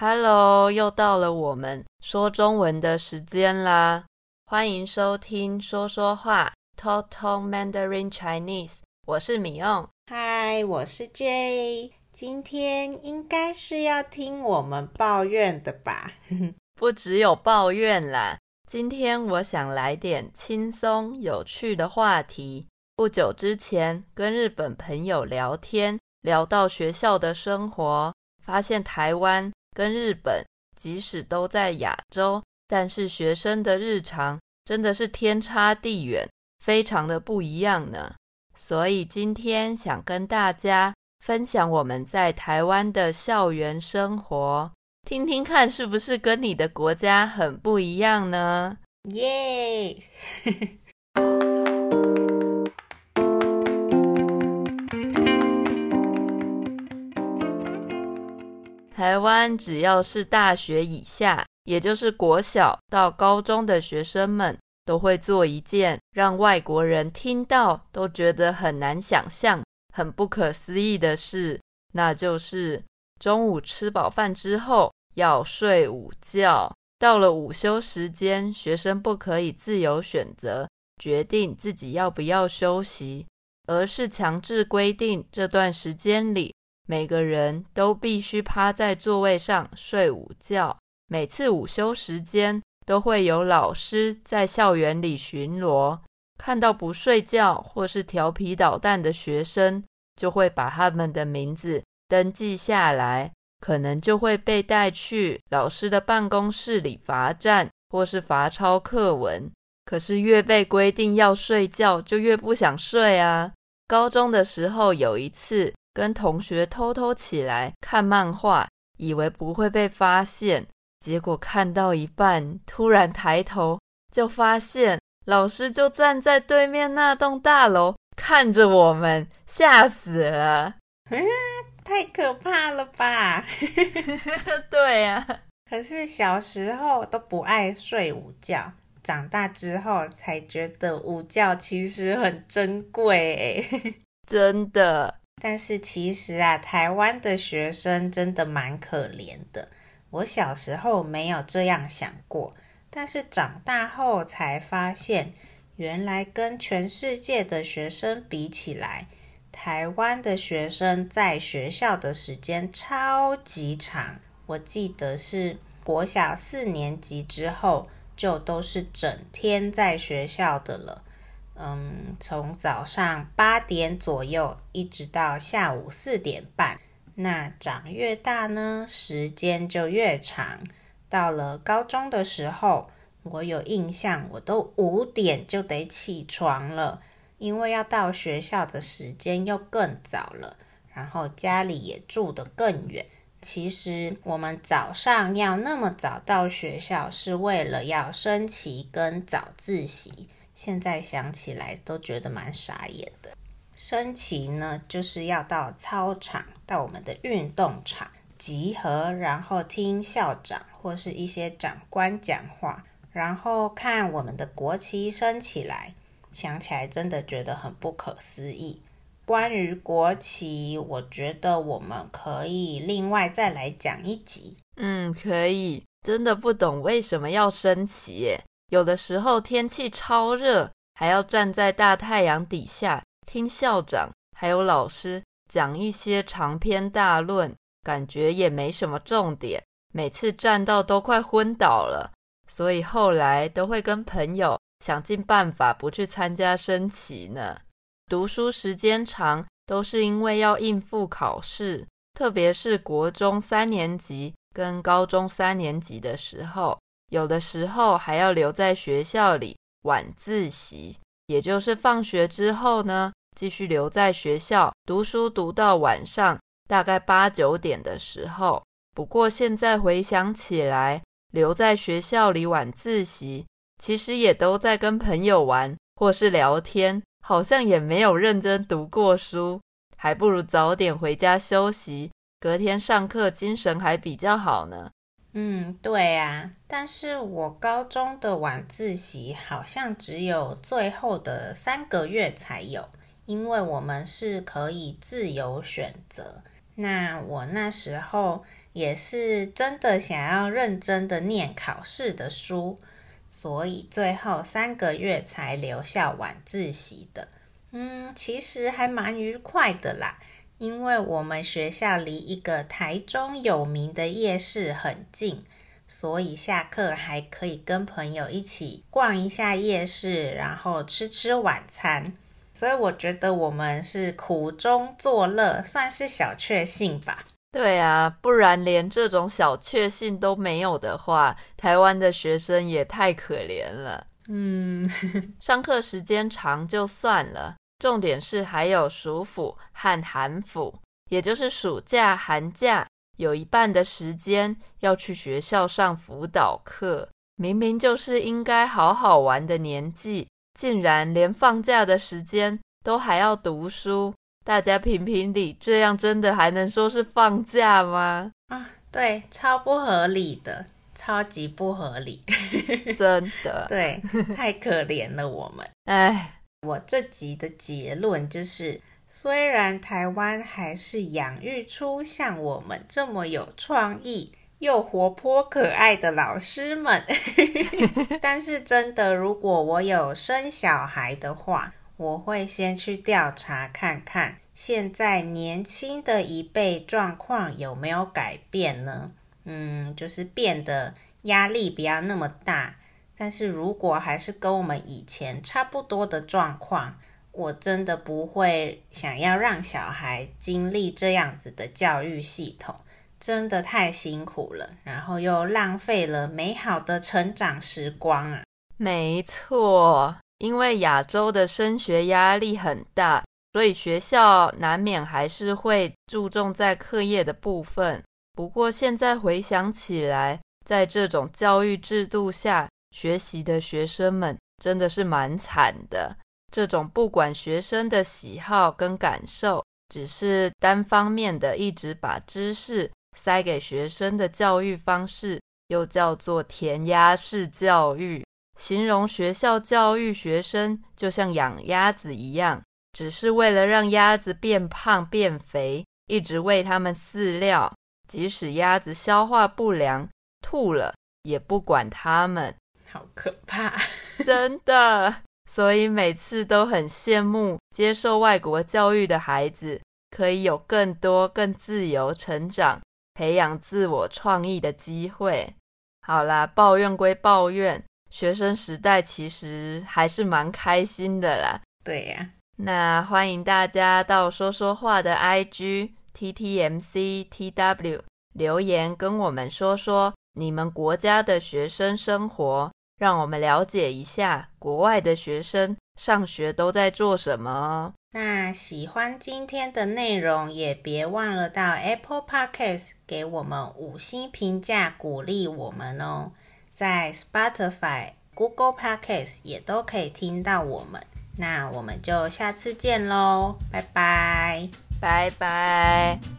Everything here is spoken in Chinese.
Hello，又到了我们说中文的时间啦！欢迎收听说说话 Talk Mandarin Chinese，我是米用。Hi，我是 Jay。今天应该是要听我们抱怨的吧？不只有抱怨啦，今天我想来点轻松有趣的话题。不久之前跟日本朋友聊天，聊到学校的生活，发现台湾。跟日本，即使都在亚洲，但是学生的日常真的是天差地远，非常的不一样呢。所以今天想跟大家分享我们在台湾的校园生活，听听看是不是跟你的国家很不一样呢？耶！台湾只要是大学以下，也就是国小到高中的学生们，都会做一件让外国人听到都觉得很难想象、很不可思议的事，那就是中午吃饱饭之后要睡午觉。到了午休时间，学生不可以自由选择决定自己要不要休息，而是强制规定这段时间里。每个人都必须趴在座位上睡午觉。每次午休时间，都会有老师在校园里巡逻，看到不睡觉或是调皮捣蛋的学生，就会把他们的名字登记下来，可能就会被带去老师的办公室里罚站，或是罚抄课文。可是越被规定要睡觉，就越不想睡啊。高中的时候有一次。跟同学偷偷起来看漫画，以为不会被发现，结果看到一半，突然抬头，就发现老师就站在对面那栋大楼看着我们，吓死了！太可怕了吧？对呀、啊，可是小时候都不爱睡午觉，长大之后才觉得午觉其实很珍贵，真的。但是其实啊，台湾的学生真的蛮可怜的。我小时候没有这样想过，但是长大后才发现，原来跟全世界的学生比起来，台湾的学生在学校的时间超级长。我记得是国小四年级之后，就都是整天在学校的了。嗯，从早上八点左右一直到下午四点半，那长越大呢，时间就越长。到了高中的时候，我有印象，我都五点就得起床了，因为要到学校的时间又更早了，然后家里也住得更远。其实我们早上要那么早到学校，是为了要升旗跟早自习。现在想起来都觉得蛮傻眼的。升旗呢，就是要到操场，到我们的运动场集合，然后听校长或是一些长官讲话，然后看我们的国旗升起来。想起来真的觉得很不可思议。关于国旗，我觉得我们可以另外再来讲一集。嗯，可以。真的不懂为什么要升旗耶。有的时候天气超热，还要站在大太阳底下听校长还有老师讲一些长篇大论，感觉也没什么重点，每次站到都快昏倒了。所以后来都会跟朋友想尽办法不去参加升旗呢。读书时间长都是因为要应付考试，特别是国中三年级跟高中三年级的时候。有的时候还要留在学校里晚自习，也就是放学之后呢，继续留在学校读书，读到晚上大概八九点的时候。不过现在回想起来，留在学校里晚自习，其实也都在跟朋友玩或是聊天，好像也没有认真读过书，还不如早点回家休息，隔天上课精神还比较好呢。嗯，对啊，但是我高中的晚自习好像只有最后的三个月才有，因为我们是可以自由选择。那我那时候也是真的想要认真的念考试的书，所以最后三个月才留校晚自习的。嗯，其实还蛮愉快的啦，因为我们学校离一个台中有名的夜市很近，所以下课还可以跟朋友一起逛一下夜市，然后吃吃晚餐。所以我觉得我们是苦中作乐，算是小确幸吧。对啊，不然连这种小确幸都没有的话，台湾的学生也太可怜了。嗯，上课时间长就算了，重点是还有暑辅和寒辅，也就是暑假、寒假，有一半的时间要去学校上辅导课。明明就是应该好好玩的年纪，竟然连放假的时间都还要读书。大家评评理，这样真的还能说是放假吗？啊，对，超不合理的。超级不合理，真的，对，太可怜了我们。哎，我这集的结论就是，虽然台湾还是养育出像我们这么有创意又活泼可爱的老师们，但是真的，如果我有生小孩的话，我会先去调查看看，现在年轻的一辈状况有没有改变呢？嗯，就是变得压力不要那么大，但是如果还是跟我们以前差不多的状况，我真的不会想要让小孩经历这样子的教育系统，真的太辛苦了，然后又浪费了美好的成长时光啊！没错，因为亚洲的升学压力很大，所以学校难免还是会注重在课业的部分。不过现在回想起来，在这种教育制度下学习的学生们真的是蛮惨的。这种不管学生的喜好跟感受，只是单方面的一直把知识塞给学生的教育方式，又叫做填鸭式教育，形容学校教育学生就像养鸭子一样，只是为了让鸭子变胖变肥，一直喂它们饲料。即使鸭子消化不良吐了，也不管它们，好可怕，真的。所以每次都很羡慕接受外国教育的孩子，可以有更多更自由成长、培养自我创意的机会。好啦，抱怨归抱怨，学生时代其实还是蛮开心的啦。对呀，那欢迎大家到说说话的 IG。TTMCTW 留言跟我们说说你们国家的学生生活，让我们了解一下国外的学生上学都在做什么。那喜欢今天的内容，也别忘了到 Apple Podcast 给我们五星评价，鼓励我们哦。在 Spotify、Google Podcast 也都可以听到我们。那我们就下次见喽，拜拜。拜拜。